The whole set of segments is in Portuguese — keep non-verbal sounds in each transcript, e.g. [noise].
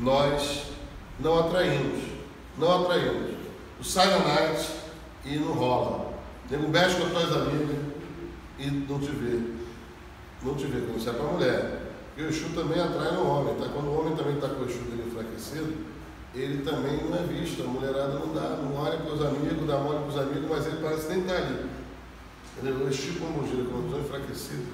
nós não atraímos. Não atraímos. O Silent Night e não rola. Nego mexe com as tuas amigas e não te vê. Não te vê, como isso é para mulher. Porque o Exu também atrai no homem, tá? Quando o homem também está com o Exu dele enfraquecido, ele também não é visto. A mulherada não dá, não olha para os amigos, dá mole para os amigos, mas ele parece nem estar tá ali. Entendeu? O Exu e o gira, quando estão enfraquecidos,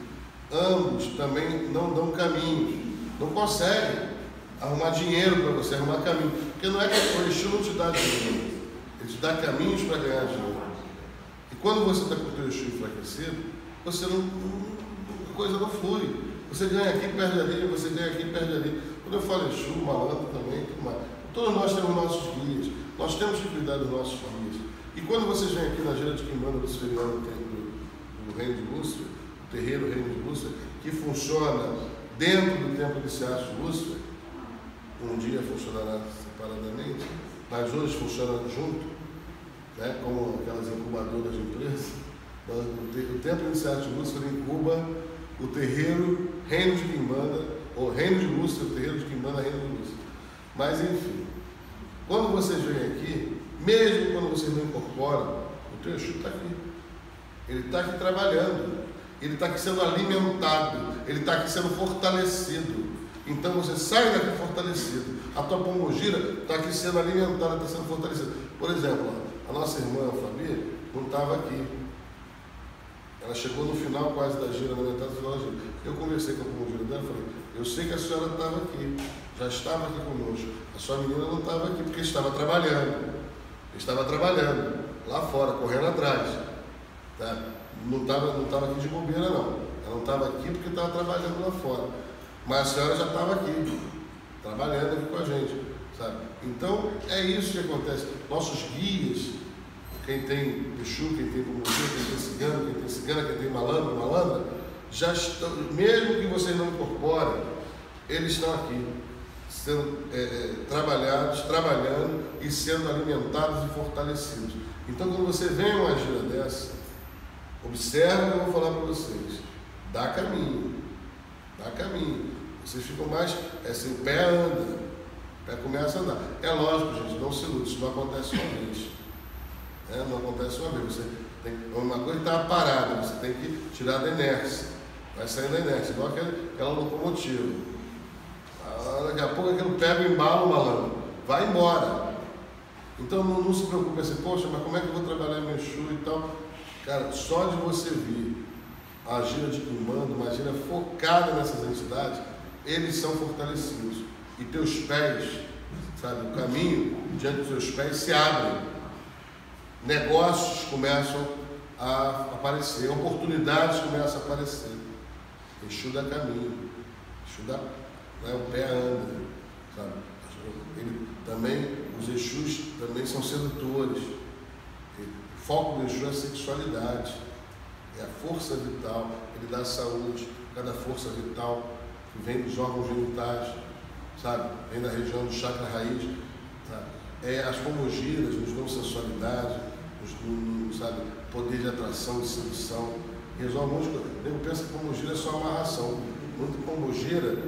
ambos também não dão caminhos, não conseguem arrumar dinheiro para você, arrumar caminho. Porque não é que o Exu não te dá dinheiro, ele te dá caminhos para ganhar dinheiro. E quando você está com o teu Exu enfraquecido, você não, a coisa não flui. Você ganha aqui, perde ali, você ganha aqui, perde ali. Quando eu falo Exu, malandro também, tudo mais. Todos nós temos nossos guias, nós temos que cuidar dos nossos guias. E quando vocês vêm aqui na gira de Quimbanda do Superior do, do Reino de Lúcia, o terreiro Reino de Lúcia, que funciona dentro do templo de de Lúcia, um dia funcionará separadamente, mas hoje funciona junto, né, como aquelas incubadoras de empresas. O templo de de Lúcia incuba o terreiro Reino de Quimbanda, ou Reino de Lúcia, o terreiro de Quimbanda, Reino de Lúcia. Mas enfim, quando vocês vêm aqui, mesmo quando vocês não incorporam, o teu Exu está aqui. Ele está aqui trabalhando, ele está aqui sendo alimentado, ele está aqui sendo fortalecido. Então você sai daqui fortalecido. A tua pombogira está aqui sendo alimentada, está sendo fortalecida. Por exemplo, a nossa irmã Fabi não estava aqui. Ela chegou no final quase da gira, na metade do final da gira. Eu conversei com a pombogira dela e falei, eu sei que a senhora estava aqui, já estava aqui conosco. A sua menina não estava aqui porque estava trabalhando. Estava trabalhando lá fora, correndo atrás. Tá? Não estava não tava aqui de bobeira, não. Ela não estava aqui porque estava trabalhando lá fora. Mas a senhora já estava aqui, trabalhando aqui com a gente. Sabe? Então, é isso que acontece. Nossos guias, quem tem Exu, quem tem Pombogira, quem tem cigano, quem tem cigana, quem tem malandro, malandra, já estão, mesmo que vocês não incorporem, eles estão aqui, sendo é, é, trabalhados, trabalhando e sendo alimentados e fortalecidos. Então, quando você vem uma gira dessa, observe o que eu vou falar para vocês. Dá caminho, dá caminho. Vocês ficam mais, é assim, o pé anda, o pé começa a andar. É lógico, gente, não se ilude, isso não acontece uma vez. É, não acontece uma vez. Você tem, uma coisa está parada, você tem que tirar da inércia. Vai sair da inércia, igual aquele, aquela locomotiva. Ah, daqui a pouco aquilo pega o embalo, malandro. Vai embora. Então não, não, se preocupe assim, poxa, mas como é que eu vou trabalhar meu chu e tal? Cara, só de você vir a gira de comando, uma gira focada nessas entidades, eles são fortalecidos. E teus pés, sabe, o caminho diante dos teus pés se abre. Negócios começam a aparecer, oportunidades começam a aparecer. Exu dá caminho, Exu dá, né, o pé anda, sabe? Ele também, os Exus também são sedutores. O foco do Exu é a sexualidade, é a força vital, ele dá saúde, cada força vital que vem dos órgãos genitais, sabe? Vem da região do chakra raiz, sabe? É, as pomogiras nos dão sensualidade, nos, sabe? Poder de atração, de sedução resolve um monte de coisa. Que pombogira é só amarração. Muito pombogira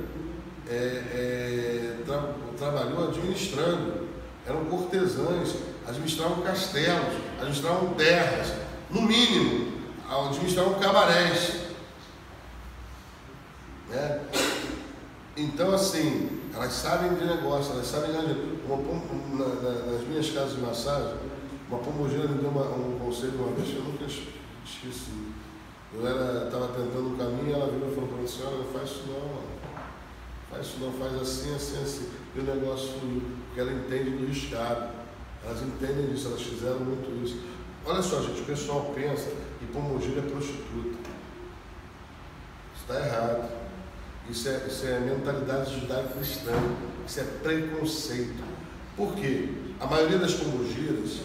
é, é, tra, trabalhou administrando. Eram cortesãs, administravam castelos, administravam terras, no mínimo, administravam cabarés. Né? Então, assim, elas sabem de negócio, elas sabem de uma, na, na, nas minhas casas de massagem, uma pombogira me deu uma, um conselho uma vez que eu nunca esqueci. Eu estava tentando um caminho, ela virou e falou para mim, senhora, não faz isso não, mano. Faz isso não, faz assim, assim, assim. E o negócio fluiu, porque ela entende do riscado. Elas entendem disso, elas fizeram muito isso. Olha só, gente, o pessoal pensa que Pomogíria é prostituta. Está errado. Isso é, isso é mentalidade judaico-cristã. Isso é preconceito. Por quê? A maioria das pomogiras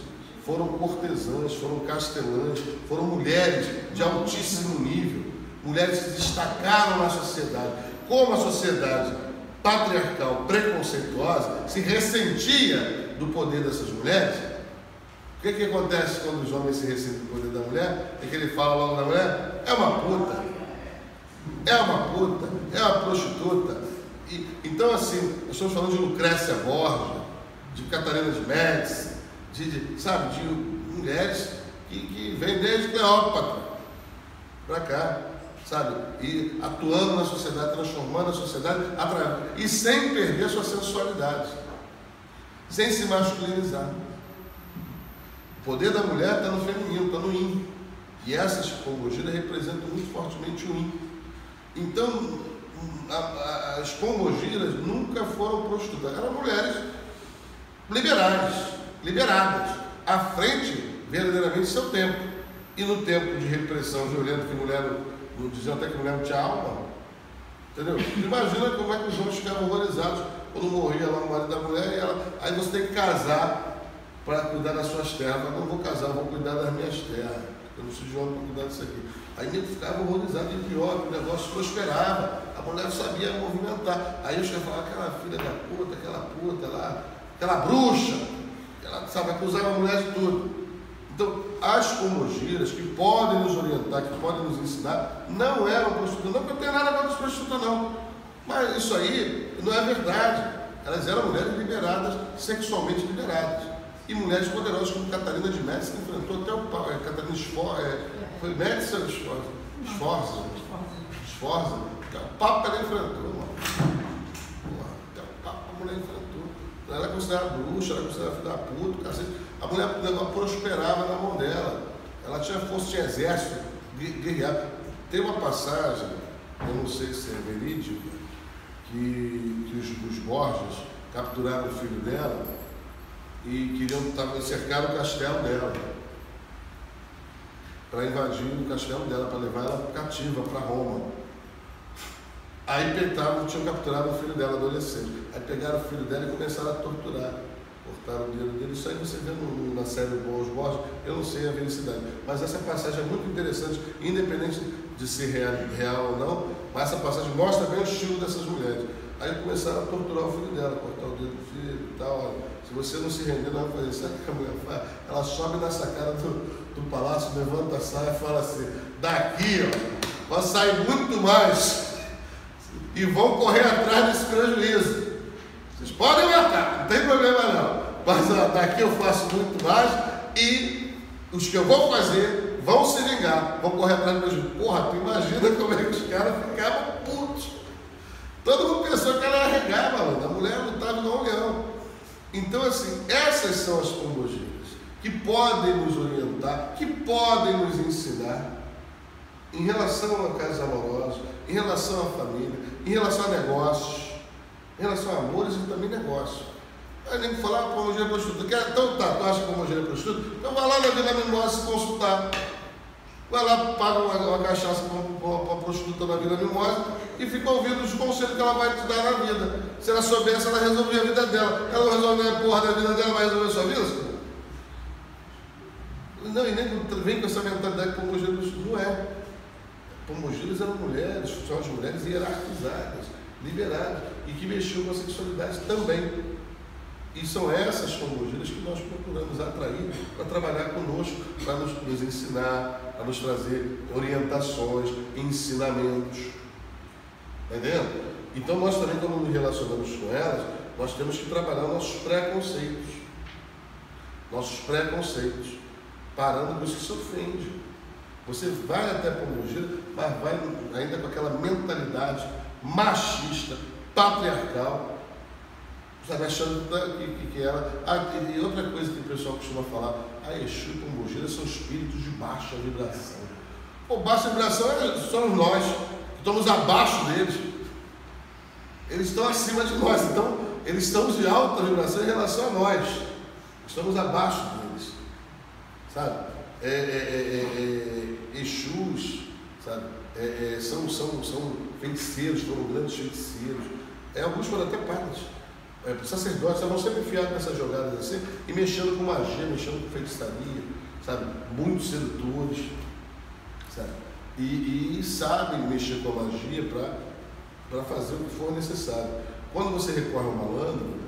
foram cortesãs, foram castelãs, foram mulheres de altíssimo nível, mulheres que destacaram na sociedade. Como a sociedade patriarcal, preconceituosa, se ressentia do poder dessas mulheres, o que, que acontece quando os homens se ressentem do poder da mulher? É que ele fala logo da mulher, é uma puta, é uma puta, é uma prostituta. e, então, assim, nós estamos falando de Lucrécia Borgia, de Catarina de Médici, de, de, sabe, de mulheres que, que vêm desde Cleópatra para cá, sabe? E atuando na sociedade, transformando a sociedade, e sem perder a sua sensualidade, sem se masculinizar. O poder da mulher está no feminino, está no yin. E essas pombogiras representam muito fortemente o yin. Então, as pombogiras nunca foram prostitutas, eram mulheres liberais, liberadas, à frente verdadeiramente seu tempo. E no tempo de repressão violenta, que mulher não diziam até que mulher não tinha alma, entendeu? Imagina como é que os homens ficavam horrorizados quando morria lá o marido da mulher e ela, aí você tem que casar para cuidar das suas terras. Mas não vou casar, vou cuidar das minhas terras. Eu não sou de homem para cuidar disso aqui. Aí ele ficava horrorizado e pior, o negócio prosperava. A mulher sabia movimentar. Aí eu chegava falar, aquela filha da puta, aquela puta lá, aquela bruxa, ela sabe, acusava a mulher de tudo. Então, as comogiras que podem nos orientar, que podem nos ensinar, não eram prostitutas, não porque eu tenho nada contra as prostitutas, não. Mas isso aí não é verdade. Elas eram mulheres liberadas, sexualmente liberadas e mulheres poderosas como Catarina de Médici, que enfrentou até o pau. É, Catarina Esforza, é, foi Médici ou? Esforza. Esforza. Até o Papa ela enfrentou, mano. Até o Papa a mulher enfrentou. Ela é considerada bruxa, ela é considerada filha da puta, cacete. A mulher prosperava na mão dela. Ela tinha força, tinha exército, guerrear. Tem uma passagem, eu não sei se é verídica, que, que os, os Borges capturaram o filho dela e queriam cercar o castelo dela para invadir o castelo dela, para levar ela cativa para Roma. Aí peitaram, tinham capturado o filho dela, adolescente. Aí pegaram o filho dela e começaram a torturar. Cortaram o dedo dele. Isso aí você vê no, na série Bons Borges, eu não sei a veracidade. Mas essa passagem é muito interessante, independente de ser real, real ou não, mas essa passagem mostra bem o estilo dessas mulheres. Aí começaram a torturar o filho dela, cortar o dedo do filho e tal. Se você não se render, não vai fazer. Sabe o que a mulher faz? Ela sobe na sacada do, do palácio, levanta a saia e fala assim: daqui, ó, vai sair muito mais. E vão correr atrás desse prejuízo. Vocês podem matar, não tem problema não. Mas ó, daqui eu faço muito mais e os que eu vou fazer vão se vingar, vão correr atrás do prejuízo. Porra, tu imagina como é que os caras ficavam putos. Todo mundo pensou que ela ia regar, mano. A mulher lutava igual um leão. Então, assim, essas são as pombogiras que podem nos orientar, que podem nos ensinar em relação a casas amorosos, em relação à família, em relação a negócios, em relação a amores e também negócios. Aí nem falar ah, pombogira prostituta. Quer, então tá, tu acha que pombogira é prostituta? Então vai lá na Vila Mimosa se consultar. Vai lá, paga uma, uma cachaça para uma prostituta na Vila Mimosa e fica ouvindo os conselhos que ela vai te dar na vida. Se ela soubesse, ela resolvia a vida dela. Ela não resolve a porra da vida dela, vai resolver a sua vida? Não, e nem vem com essa mentalidade Pomogiras não é. Pomogiras eram mulheres, são as mulheres hierarquizadas, liberadas, e que mexiam com a sexualidade também. E são essas pombogiras que nós procuramos atrair para trabalhar conosco, para nos, nos ensinar, para nos trazer orientações, ensinamentos. Entendendo? Então nós também, quando nos relacionamos com elas, nós temos que trabalhar nossos preconceitos. Nossos preconceitos. Parando com isso que se ofende. Você vai até a pomologia, mas vai ainda com aquela mentalidade machista, patriarcal, sabe, achando que, que, que ela. Ah, e outra coisa que o pessoal costuma falar, a Exu e Pombogira são espíritos de baixa vibração. Pô, baixa vibração é, somos nós estamos abaixo deles. Eles estão acima de nós, então eles estão de alta vibração em relação a nós. Estamos abaixo deles. Sabe? É, é, é, é, é Exus, sabe? É, são, são, são feiticeiros, foram grandes feiticeiros. É, alguns foram até padres. É, sacerdotes estavam sempre enfiados nessas jogadas assim, e mexendo com magia, mexendo com feitiçaria, sabe? Muitos sedutores, sabe? E, e sabem mexer com a magia para fazer o que for necessário. Quando você recorre ao malandro,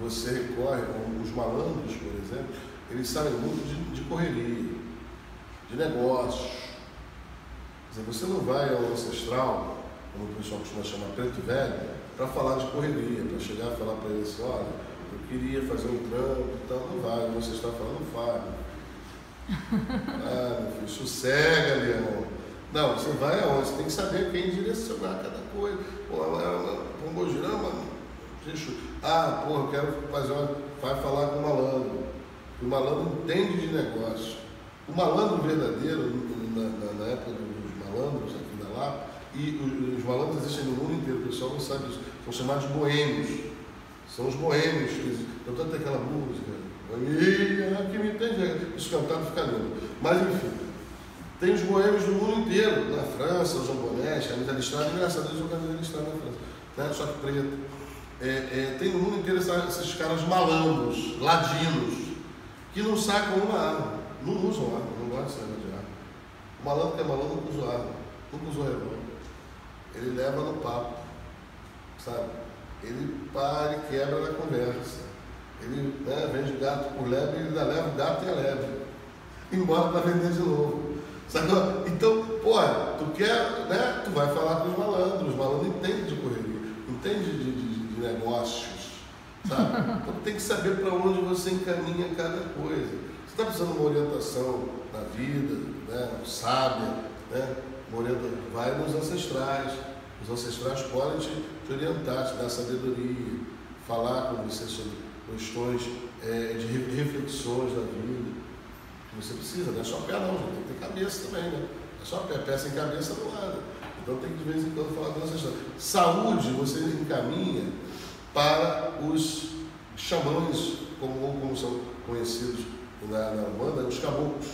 você recorre, os malandros, por exemplo, eles sabem muito de, de correria, de negócios. Quer dizer, você não vai ao ancestral, como o pessoal costuma chamar preto velho, para falar de correria, para chegar e falar para ele assim, olha, eu queria fazer um trampo e tal, não vai, você está falando, fale. [laughs] Ah, meu filho, sossega, Leão. Não, você vai aonde? Você tem que saber quem direcionar cada coisa. Pô, Pombo deixa. Ah, porra, eu quero fazer uma. Vai falar com o malandro. O malandro entende de negócio. O malandro verdadeiro, na, na, na época dos malandros aqui da Lapa, e os, os malandros existem no mundo inteiro, o pessoal não sabe disso, são chamados boêmios. São os boêmios, que, tanto aquela música, e que me entende, isso cantado fica lindo. Mas enfim, tem os boêmios do mundo inteiro, na França, os jambonés, camisa listrada, engraçado, eles usam camisa listrada na França, né? só que preto. É, é, tem no mundo inteiro esses caras malandros, ladinos, que não sacam uma arma, não usam arma, não gostam de arma. O malandro que é malandro nunca usa arma, nunca usou revólver. Ele leva no papo, sabe? Ele para e quebra na conversa. Ele né, vende gato por lebre, ele ainda leva o gato e a lebre. [laughs] Embora para vender de novo. Então, pô, tu quer, né? Tu vai falar com os malandros, os malandros entendem de correria, entendem de, de, de negócios, sabe? [laughs] Então tem que saber para onde você encaminha cada coisa. Você está precisando de uma orientação na vida, né? Sábia, né? Uma orientação, vai nos ancestrais. Os ancestrais podem te, te orientar, te dar sabedoria, falar com você sobre questões é, de reflexões da vida. Você precisa, não é só pé não, tem que ter cabeça também, né? É só pé, pé sem cabeça não nada. Então tem que de vez em quando falar com essa história. Saúde você encaminha para os xamãs, como, como são conhecidos na, na Umbanda, os caboclos.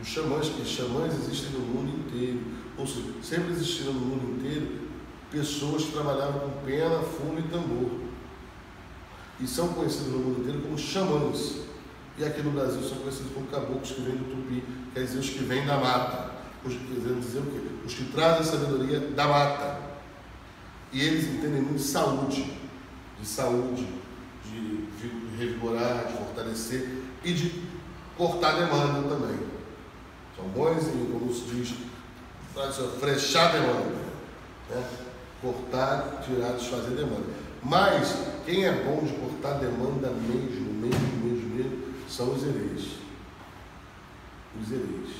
Os xamãs, que xamãs existem no mundo inteiro. Ou seja, sempre existiram no mundo inteiro pessoas que trabalhavam com pena, fumo e tambor e são conhecidos no mundo inteiro como xamãs. E aqui no Brasil são conhecidos como caboclos que vêm do tupi, quer dizer, os que vêm da mata. Os, quer dizer o quê? Os que trazem a sabedoria da mata. E eles entendem muito de saúde, de saúde, de, revigorar, de fortalecer e de cortar demanda também. São bons em, como se diz, frechar demanda. Né? Cortar, tirar, desfazer demanda. Mas quem é bom de cortar demanda mesmo, mesmo, mesmo, são os hereis. Os hereis.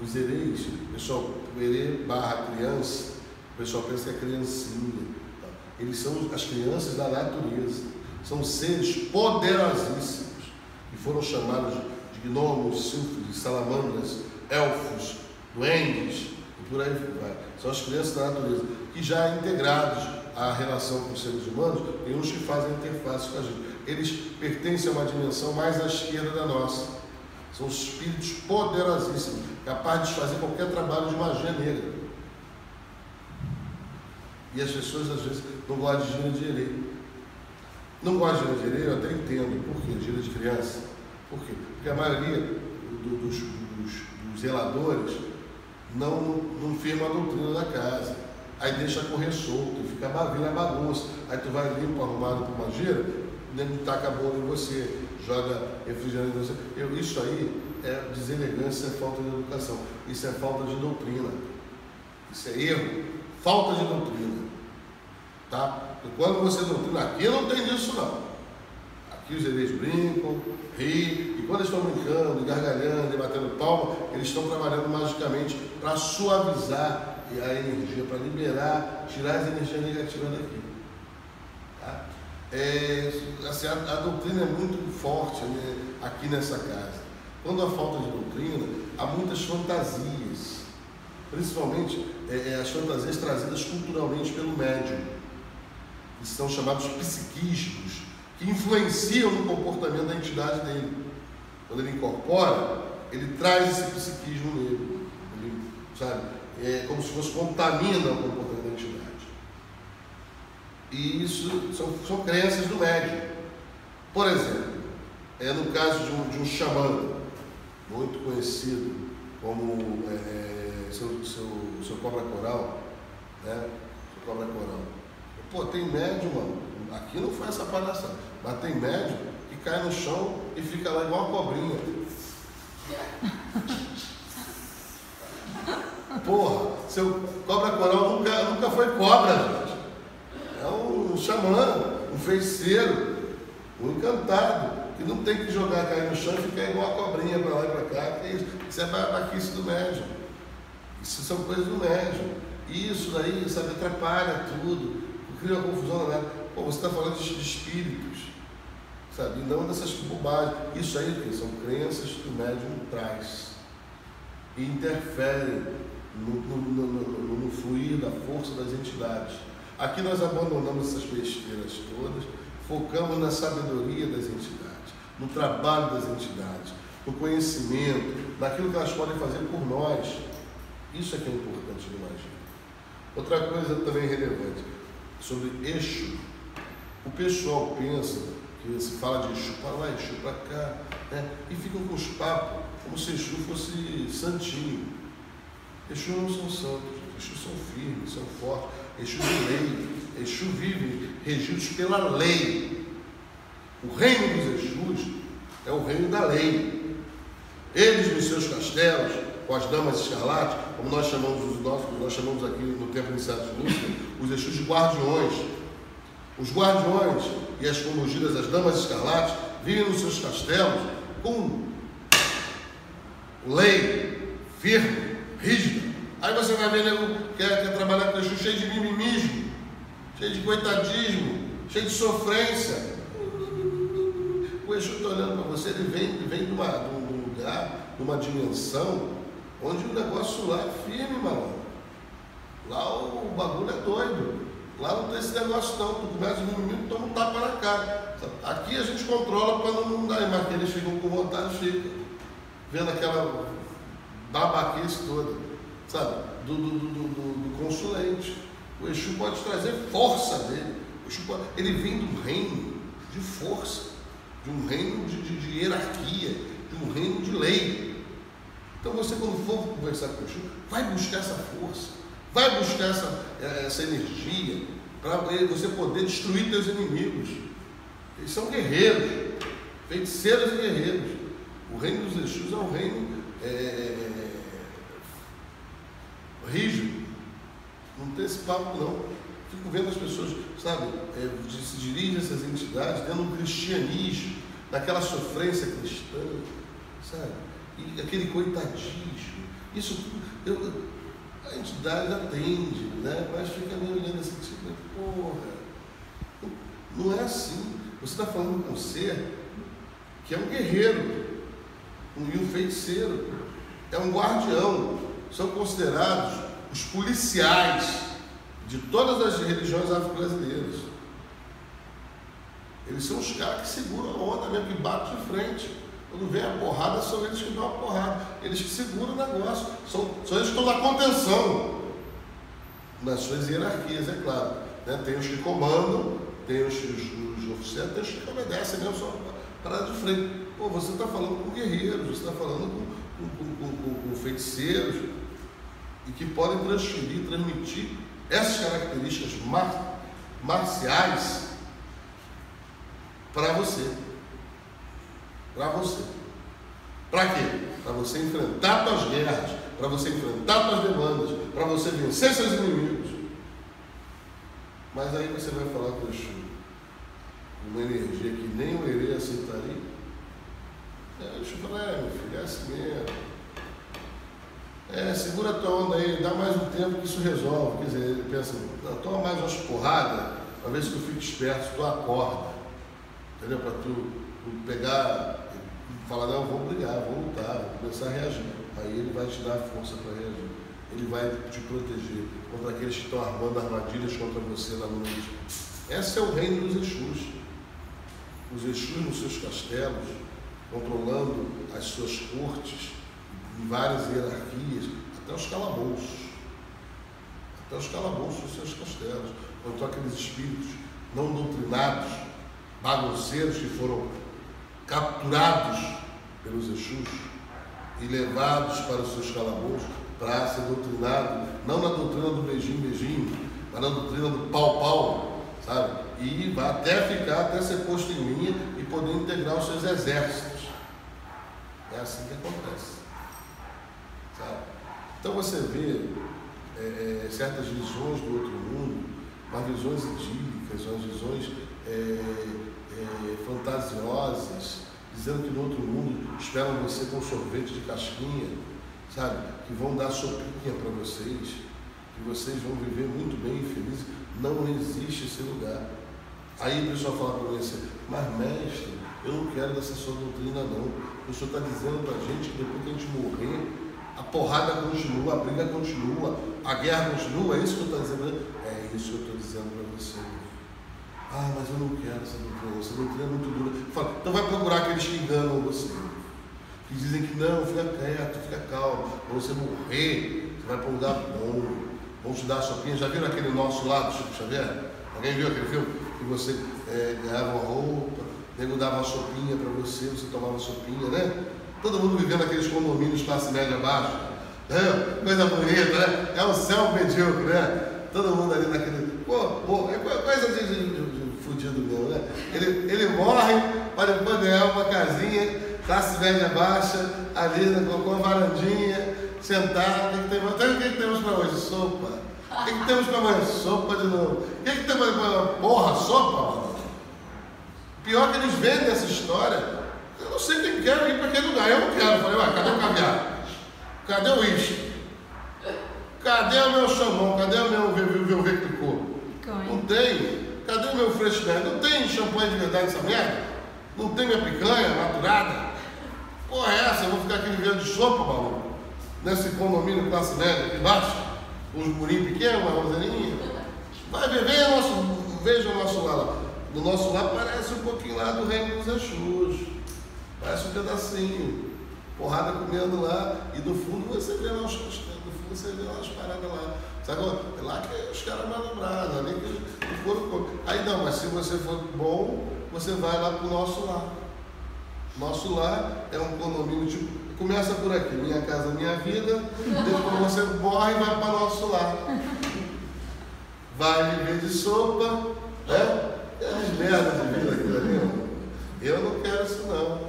Os hereis, pessoal, o herê barra criança, o pessoal pensa que é criancinha. Tá? Eles são as crianças da natureza. São seres poderosíssimos que foram chamados de gnomos, sílfides, salamandras, elfos, duendes e por aí vai. São as crianças da natureza que já integrados a relação com os seres humanos, tem uns que fazem interface com a gente. Eles pertencem a uma dimensão mais à esquerda da nossa. São espíritos poderosíssimos, capazes de fazer qualquer trabalho de magia negra. E as pessoas às vezes não gostam de gira de. Não gostam de gira de eu até entendo. Por quê? Gira de criança. Por quê? Porque a maioria do, dos, dos, dos zeladores não, não firma a doutrina da casa aí deixa correr solto, fica vira bagunça. Aí tu vai limpo, arrumado por uma gira, nego taca a bola em você, joga refrigerante em você. Eu, isso aí é deselegância, é falta de educação. Isso é falta de doutrina. Isso é erro. Falta de doutrina. Tá? E quando você doutrina, aqui não tem disso não. Aqui os hereis brincam, riem, e quando eles estão brincando, gargalhando e batendo palma, eles estão trabalhando magicamente para suavizar a energia, para liberar, tirar as energias negativas daqui. Tá? É, assim, a, a, doutrina é muito forte né, aqui nessa casa. Quando há falta de doutrina, há muitas fantasias, principalmente é, é as fantasias trazidas culturalmente pelo médium, que são chamados psiquismos, que influenciam no comportamento da entidade dele. Quando ele incorpora, ele traz esse psiquismo nele. Ele, sabe? É, como se fosse contamina o comportamento da. E isso são, são crenças do médium. Por exemplo, é no caso de um, de um xamã, muito conhecido como é, é, seu, seu, seu cobra coral, né? Seu cobra coral. Pô, tem médium, mano. Aqui não foi essa palhaçada, mas tem médium que cai no chão e fica lá igual uma cobrinha. [laughs] Porra, seu cobra coral nunca, nunca foi cobra, gente. xamã, um feiticeiro, um encantado, que não tem que jogar cair no chão e ficar igual a cobrinha para lá e para cá, que isso é babaquice do médium. Isso são coisas do médium. Isso daí, sabe, atrapalha tudo, cria uma confusão nada. Pô, você está falando de espíritos, sabe? E não dessas bobagens. Isso aí são crenças que o médium traz e interferem no, no, no, no, fluir da força das entidades. Aqui nós abandonamos essas besteiras todas, focamos na sabedoria das entidades, no trabalho das entidades, no conhecimento, naquilo que elas podem fazer por nós. Isso é que é importante no magia. Outra coisa também relevante, sobre eixo. O pessoal pensa que se fala de Exu para lá, Exu para cá, né? e ficam com os papos como se Exu fosse santinho. Exu não são santos, Exu são firmes, são fortes, Exu de lei, Exu vive regidos pela lei. O reino dos Exus é o reino da lei. Eles nos seus castelos, com as damas escarlates, como nós chamamos os nossos, nós chamamos aqui no tempo iniciado de Lúcia, os Exus de guardiões. Os guardiões e as comogidas, as damas escarlates, vivem nos seus castelos com lei firme, rígida. Aí você vai ver nego quer, quer trabalhar com Exu cheio de mimimismo, cheio de coitadismo, cheio de sofrência. O Exu está olhando para você, ele vem, vem de, uma, de um lugar, de uma dimensão, onde o negócio lá é firme, malandro. Lá o, o bagulho é doido. Lá não tem esse negócio não, tu começa o mimimi, toma um tapa na cara. Aqui a gente controla para não dar, mas eles ficam com vontade, ficam vendo aquela babaquice toda, sabe? Do, do, do, do, consulente. O Exu pode trazer força dele. Pode, ele vem do reino de força, de um reino de, de, de hierarquia, de um reino de lei. Então você quando for conversar com o Exu, vai buscar essa força, vai buscar essa, eh, essa energia para você poder destruir seus inimigos. Eles são guerreiros, feiticeiros e guerreiros. O reino dos Exus é um reino é, rígido. Não tem esse papo não. Fico vendo as pessoas, sabe, é, se dirigem a essas entidades dando um cristianismo, daquela sofrência cristã, sabe? E aquele coitadismo. Isso eu, a entidade atende, né? mas fica meio olhando assim, tipo, porra, não é assim. Você está falando com um ser que é um guerreiro, um feiticeiro, é um guardião. São considerados os policiais de todas as religiões afro-brasileiras. Eles são os caras que seguram a onda mesmo, que batem de frente. Quando vem a porrada, são eles que dão a porrada. Eles que seguram o negócio. São, são eles que estão na contenção. Nas suas hierarquias, é claro. Né? Tem os que comandam, tem os, os, os oficiais, tem os que obedecem mesmo, só para de frente. Pô, você está falando com guerreiros, você está falando com, com, feiticeiros e que podem transferir, transmitir essas características mar, marciais para você. Para você. Para quê? Para você enfrentar suas guerras, para você enfrentar suas demandas, para você vencer seus inimigos. Mas aí você vai falar com o uma energia que nem o Herê aceitaria. É, meu filho, é assim mesmo. É, segura a tua onda aí, dá mais um tempo que isso resolve. Quer dizer, ele pensa, toma mais umas porradas, para ver se tu fica esperto, tu acorda. Entendeu? Para tu, tu, pegar falar, não, vou brigar, vou lutar, vou começar a reagir. Aí ele vai te dar força para reagir. Ele vai te proteger contra aqueles que estão armando armadilhas contra você na noite. Esse é o reino dos Exus. Os Exus nos seus castelos, controlando as suas cortes em várias hierarquias, até os calabouços. Até os calabouços dos seus castelos. Quanto aqueles espíritos não doutrinados, bagunceiros que foram capturados pelos Exus e levados para os seus calabouços para ser doutrinado, não na doutrina do beijinho, beijinho, mas na doutrina do pau, pau, sabe? E vai até ficar, até ser posto em linha e poder integrar os seus exércitos. É assim que acontece. Sabe? Então você vê é, é, certas visões do outro mundo, mas visões idílicas, bíblicas, são as visões é, é, fantasiosas, dizendo que no outro mundo esperam você com sorvete de casquinha, sabe? Que vão dar sopinha para vocês, que vocês vão viver muito bem e felizes. Não existe esse lugar. Aí o pessoal fala para você, mas mestre, eu não quero dessa sua doutrina não. O senhor está dizendo para a gente que depois que a gente morrer, a porrada continua, a briga continua, a guerra continua, é isso que eu estou dizendo? É isso que eu estou dizendo para você. Ah, mas eu não quero essa doutrina, essa doutrina é muito dura. Fala, então vai procurar aqueles que enganam você. Que dizem que não, fica quieto, fica calmo. Quando você morrer, você vai para um lugar bom. Vão te dar a sopinha. Já viram aquele nosso lado, Chico Xavier? Alguém viu aquele filme? Que você é, ganhava uma roupa, nego dava uma sopinha para você, você tomava sopinha, né? Todo mundo vivendo aqueles condomínios classe média baixa. Né? Coisa bonita, né? É o céu medíocre, né? Todo mundo ali naquele. Pô, pô, é coisa de, de, de fudido mesmo, né? Ele, ele morre para depois ganhar uma casinha, classe média baixa, ali né, com uma varandinha, sentado. O que, temos, o que, temos para hoje? Sopa. O que, temos para amanhã? Sopa de novo. O que, que temos para Porra, sopa, mano. Pior que eles vendem essa história. Eu não sei quem quer ir para aquele lugar. Eu não quero. Eu falei, ué, cadê o caviar? Cadê o uísque? Cadê o meu chamão? Cadê o meu Clicô? Não tem. Cadê o meu freshman? Não tem champanhe de verdade nessa merda? Não tem minha picanha maturada? Porra, é essa? Eu vou ficar aqui vivendo de sopa, maluco? Nesse condomínio classe média aqui embaixo? Uns murinhos pequenos, uma rosaninha? Vai ver, veja o nosso, veja o nosso lá. No nosso lado parece um pouquinho lá do reino dos Exus. Parece um pedacinho. Porrada comendo lá. E do fundo você vê lá os você vê umas paradas lá. Sabe? É lá que os caras manobraram, ali que foram. Aí não, mas se você for bom, você vai lá para o nosso lar. Nosso lar é um condomínio tipo. Começa por aqui, minha casa, minha vida, depois você morre e vai para nosso lar. Vai viver de sopa, né? É as merdas de vida aquilo ali. Eu não quero isso não.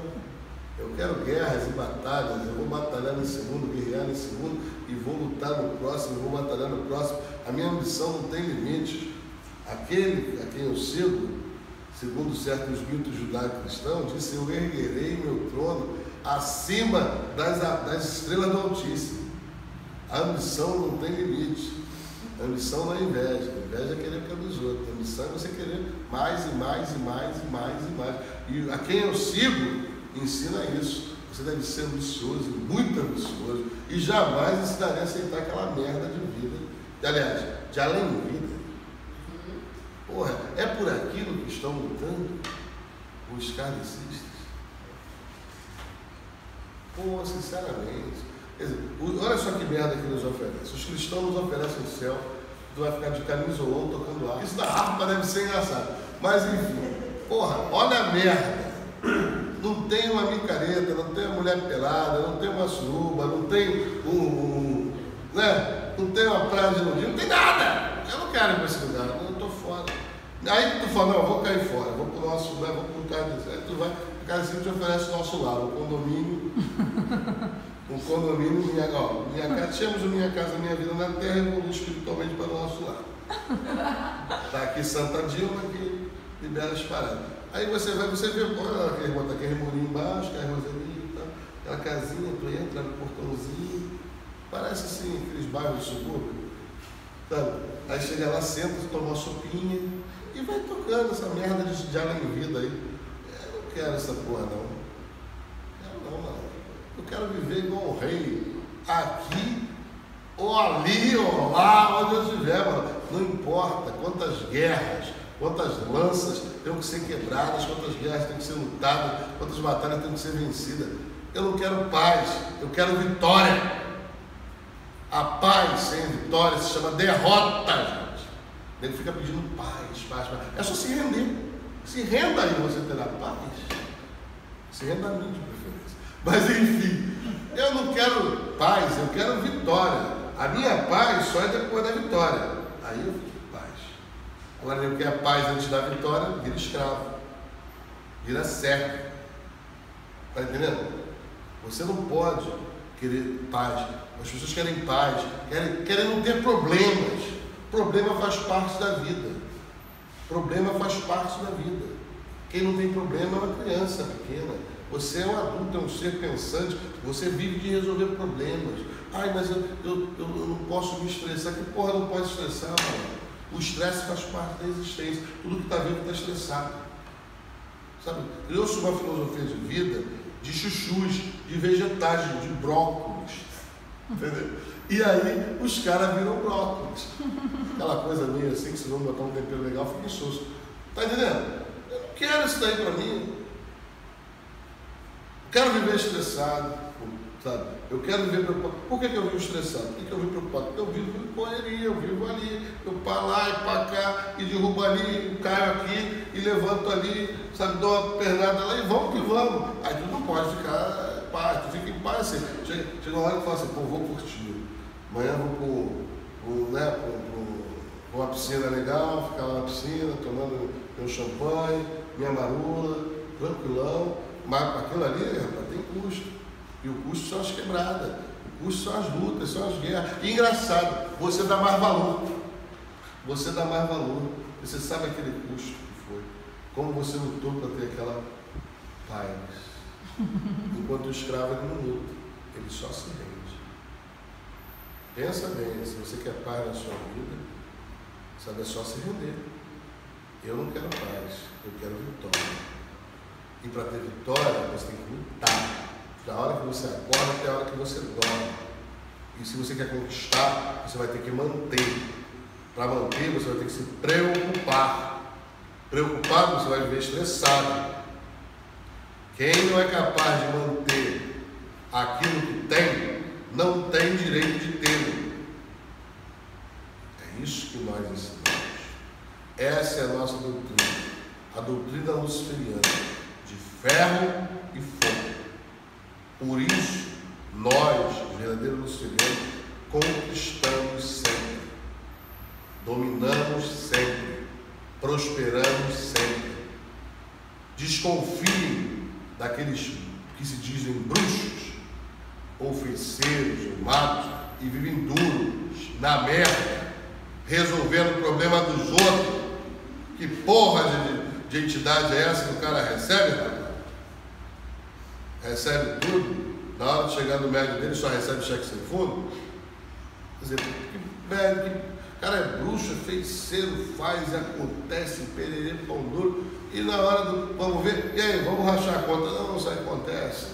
Eu quero guerras e batalhas, eu vou batalhar nesse mundo, guerrear nesse mundo e vou lutar no próximo, vou batalhar no próximo. A minha ambição não tem limites. Aquele a quem eu sigo, segundo certos mitos judaico-cristãos, disse: Eu erguerei meu trono acima das, das estrelas do Altíssimo. A ambição não tem limite. A ambição não é inveja. A inveja é querer ficar dos outros. Ambição é você querer mais e mais e mais e mais e mais. E a quem eu sigo, ensina isso. Você deve ser ambicioso, muito ambicioso, e jamais ensinaria a aceitar aquela merda de vida. Aliás, de além vida. Porra, é por aquilo que estão lutando os kardecistas? Pô, sinceramente. Dizer, olha só que merda que nos oferece. Os cristãos nos oferecem o céu, tu vai ficar de camisolão tocando ar. Isso da harpa deve ser engraçado. Mas enfim, porra, olha a merda não tem uma micareta, não tem uma mulher pelada, não tem uma suruba, não tem um, um né? não tem uma praia de não tem nada. Eu não quero ir para esse lugar, eu estou fora. Aí tu fala, não, eu vou cair fora, vou para o nosso lugar, vou para o cara Aí tu vai, o cara sempre te oferece o nosso lar, um condomínio, um condomínio, minha, ó, minha casa, tínhamos Minha Casa Minha Vida na Terra e evolui espiritualmente para o nosso lar. Está [laughs] aqui Santa Dilma que libera as paradas. Aí você vai, você vê, olha aquele, bota aquele murinho embaixo, aquela roselinha e tal, aquela casinha, tu entra no portãozinho, parece assim, aqueles bairros de subúrbio, sabe? Aí chega lá, senta, toma uma sopinha e vai tocando essa merda de, de além vida aí. Eu não quero essa porra não. Quero não, não. Eu quero viver igual um rei, aqui ou ali ou lá, onde eu estiver, mano. Não importa quantas guerras, quantas lanças têm que ser quebradas, quantas guerras têm que ser lutadas, quantas batalhas têm que ser vencidas. Eu não quero paz, eu quero vitória. A paz sem vitória se chama derrota, gente. Ele fica pedindo paz, paz, paz. É só se render. Se renda aí você terá paz. Se renda a mim. Mas enfim, eu não quero paz, eu quero vitória. A minha paz só é depois da vitória. Aí eu Agora, ele quer paz antes da vitória, vira escravo, vira servo. Está entendendo? Você não pode querer paz. As pessoas querem paz, querem, querem não ter problemas. Problema faz parte da vida. Problema faz parte da vida. Quem não tem problema é uma criança pequena. Você é um adulto, é um ser pensante, você vive de resolver problemas. Ai, mas eu, eu, eu não posso me estressar. Que porra não pode estressar, mano? O estresse faz parte da existência. Tudo que está vivo está estressado. Sabe? Criou-se uma filosofia de vida de chuchus, de vegetais, de brócolis. Entendeu? E aí os caras viram brócolis. Aquela coisa meio assim, que se não botar um tempero legal, fica insosso. Tá entendendo? Eu não quero isso daí para mim. Quero viver estressado, sabe? Eu quero viver preocupado. Por que, que eu vivo estressado? Por que, que eu vivo preocupado? Porque eu vivo em correria, eu vivo ali, eu para lá e para cá, e derrubo ali, caio aqui, e levanto ali, sabe, dou uma pernada lá e vamos que vamos. Aí tu não pode ficar paz, tu fica em paz assim. Chega, chega uma hora que fala assim, pô, vou curtir. Amanhã vou para né, uma piscina legal, ficar lá na piscina, tomando meu champanhe, minha marula, tranquilão mas aquilo ali, rapaz, tem custo. E o custo são as quebradas, o custo são as lutas, são as guerras. E engraçado, você dá mais valor. Você dá mais valor. Você sabe aquele custo que foi. Como você lutou para ter aquela paz. [laughs] Enquanto o escravo ele não luta, ele só se rende. Pensa bem, se você quer paz na sua vida, sabe, é só se render. Eu não quero paz, eu quero vitória. E para ter vitória, você tem que lutar. Da hora que você acorda até a hora que você dorme. E se você quer conquistar, você vai ter que manter. Para manter, você vai ter que se preocupar. Preocupado, você vai viver estressado. Quem não é capaz de manter aquilo que tem, não tem direito de tê-lo. É isso que nós ensinamos. Essa é a nossa doutrina. A doutrina luciferiana ferro e fogo. Por isso, nós, verdadeiros luciferianos, conquistamos sempre, dominamos sempre, prosperamos sempre. Desconfiem daqueles que se dizem bruxos, ou feiticeiros, ou e vivem duros, na merda, resolvendo o problema dos outros. Que porra de, de entidade é essa que o cara recebe, recebe tudo, na hora de chegar no médico dele só recebe cheque sem fundo. Quer dizer, que médico, que cara é bruxo, é feiticeiro, faz, acontece, pererê, pão duro, e na hora do, vamos ver, e aí, vamos rachar a conta? Não, isso acontece.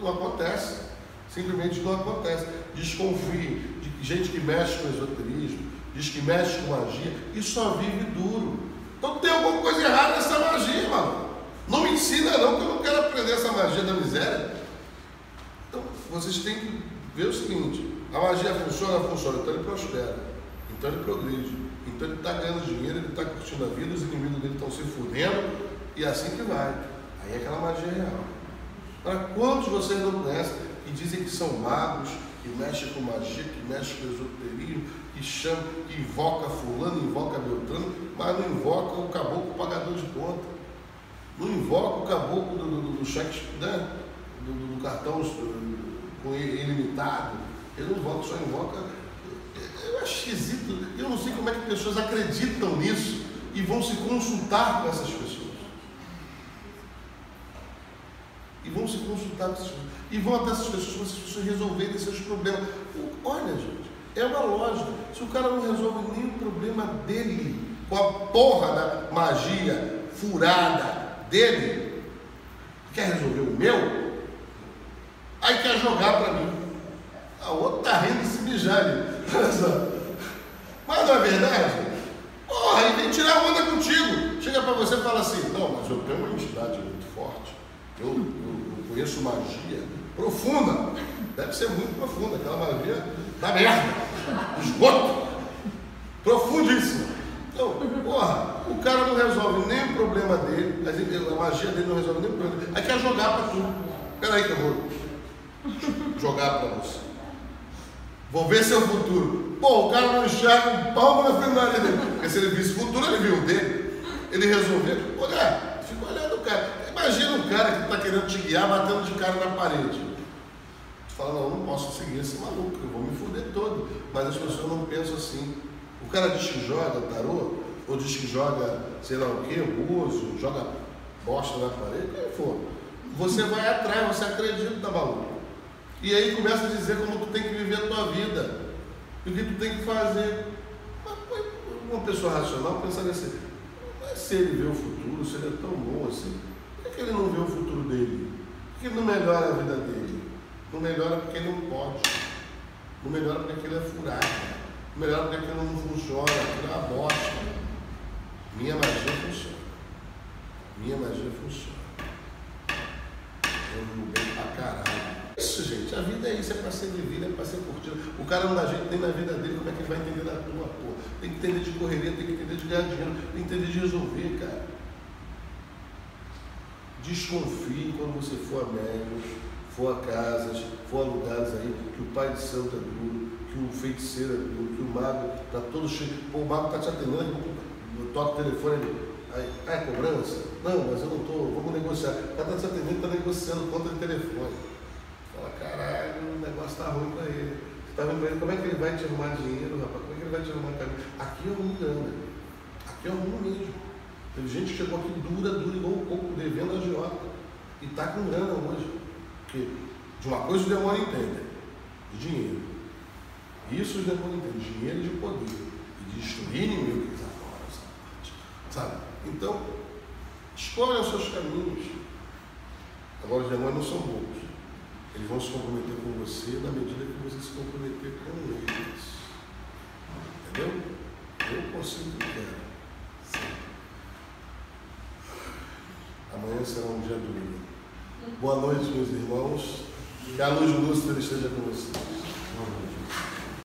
Não acontece. Simplesmente não acontece. Desconfie de gente que mexe com esoterismo, diz que mexe com magia e só vive duro. Então tem alguma coisa errada nessa magia, mano. Não me ensina não, que eu não quero aprender essa magia da miséria. Então, vocês têm que ver o seguinte, a magia funciona, funciona, então ele prospera, então ele progride, então ele está ganhando dinheiro, ele está curtindo a vida, os inimigos dele estão se fudendo, e é assim que vai. Aí é aquela magia real. Para quantos vocês não conhecem que dizem que são magos, que mexem com magia, que mexem com esoterismo, que chama, que invoca fulano, invoca Beltrano, mas não invoca o caboclo pagador de conta. Não invoca o caboclo do, do, do cheque, né? do, do, do cartão com ilimitado. Ele não invoca, só invoca. Eu acho esquisito. Eu não sei como é que pessoas acreditam nisso e vão se consultar com essas pessoas. E vão se consultar com essas pessoas. E vão até essas pessoas para essas pessoas resolverem seus problemas. Olha, gente, é uma lógica. Se o cara não resolve nenhum problema dele com a porra da magia furada, dele, quer resolver o meu, aí quer jogar para mim. A outra está rindo se mijando. Mas não é verdade? Porra, ele vem tirar onda contigo. Chega para você e fala assim, não, mas eu tenho uma entidade muito forte. Eu, eu, eu conheço magia profunda. Deve ser muito profunda, aquela magia da merda. Esgoto. Profundíssima. Então, porra, o cara não resolve nem o problema dele, a magia dele não resolve nem o problema dele. Aí quer jogar para tu. Peraí que eu vou jogar para você. Vou ver seu futuro. Pô, o cara não enxerga um palmo na frente dele. Porque se ele visse futuro, ele viu o dele. Ele resolveu. Olha, fica olhando o cara. Imagina um cara que está querendo te guiar, batendo de cara na parede. Fala, não, não posso seguir esse maluco, eu vou me foder todo. Mas as pessoas não pensam assim. O cara diz que joga tarô, ou diz que joga, sei lá o que, buzo, joga bosta na parede, quem for. Você vai atrás, você acredita, maluco. E aí começa a dizer como tu tem que viver a tua vida. E o que tu tem que fazer. Uma pessoa racional pensaria assim, mas se ele vê o futuro, se ele é tão bom assim, por que ele não vê o futuro dele? Por que ele não melhora a vida dele? Não melhora porque não pode. Não melhora porque ele é furado. Não melhora porque ele não funciona, aquilo é uma bosta. Minha magia funciona. Minha magia funciona. Eu mudei pra caralho. Isso, gente, a vida é isso, é para ser vivida, é para ser curtida. O cara não dá jeito nem na vida dele, como é que ele vai entender na tua, pô? Tem que entender de correria, tem que entender de ganhar dinheiro, tem que entender de resolver, cara. Desconfie quando você for a médios, for a casas, for a lugares aí, que o pai de santo é duro, que o feiticeiro é duro, que o mago está todo cheio. Pô, o mago está te atendendo, toca o telefone, aí, ah, é cobrança? Não, mas eu não estou, vamos negociar. O cara está te atendendo, está negociando conta de telefone. Fala, caralho, o negócio está ruim para ele. Está ruim para ele, como é que ele vai te arrumar dinheiro, rapaz? Como é que ele vai te arrumar caminho? Aqui é o mundo grana. Aqui é mundo mesmo. Teve gente que chegou aqui dura, dura, igual um coco, devendo a agiota. E está com grana hoje. Porque de uma coisa o demônio entende, de dinheiro. Isso os demônios entendem, dinheiro e de poder. E de destruir inimigos, essa parte. Sabe? Então, escolham os seus caminhos. Agora os demônios não são bobos. Eles vão se comprometer com você na medida que você se comprometer com eles. Entendeu? Eu consigo o que quero. Amanhã será um dia duro. Boa noite, meus irmãos. Que a luz do lúcida esteja com vocês. Amém.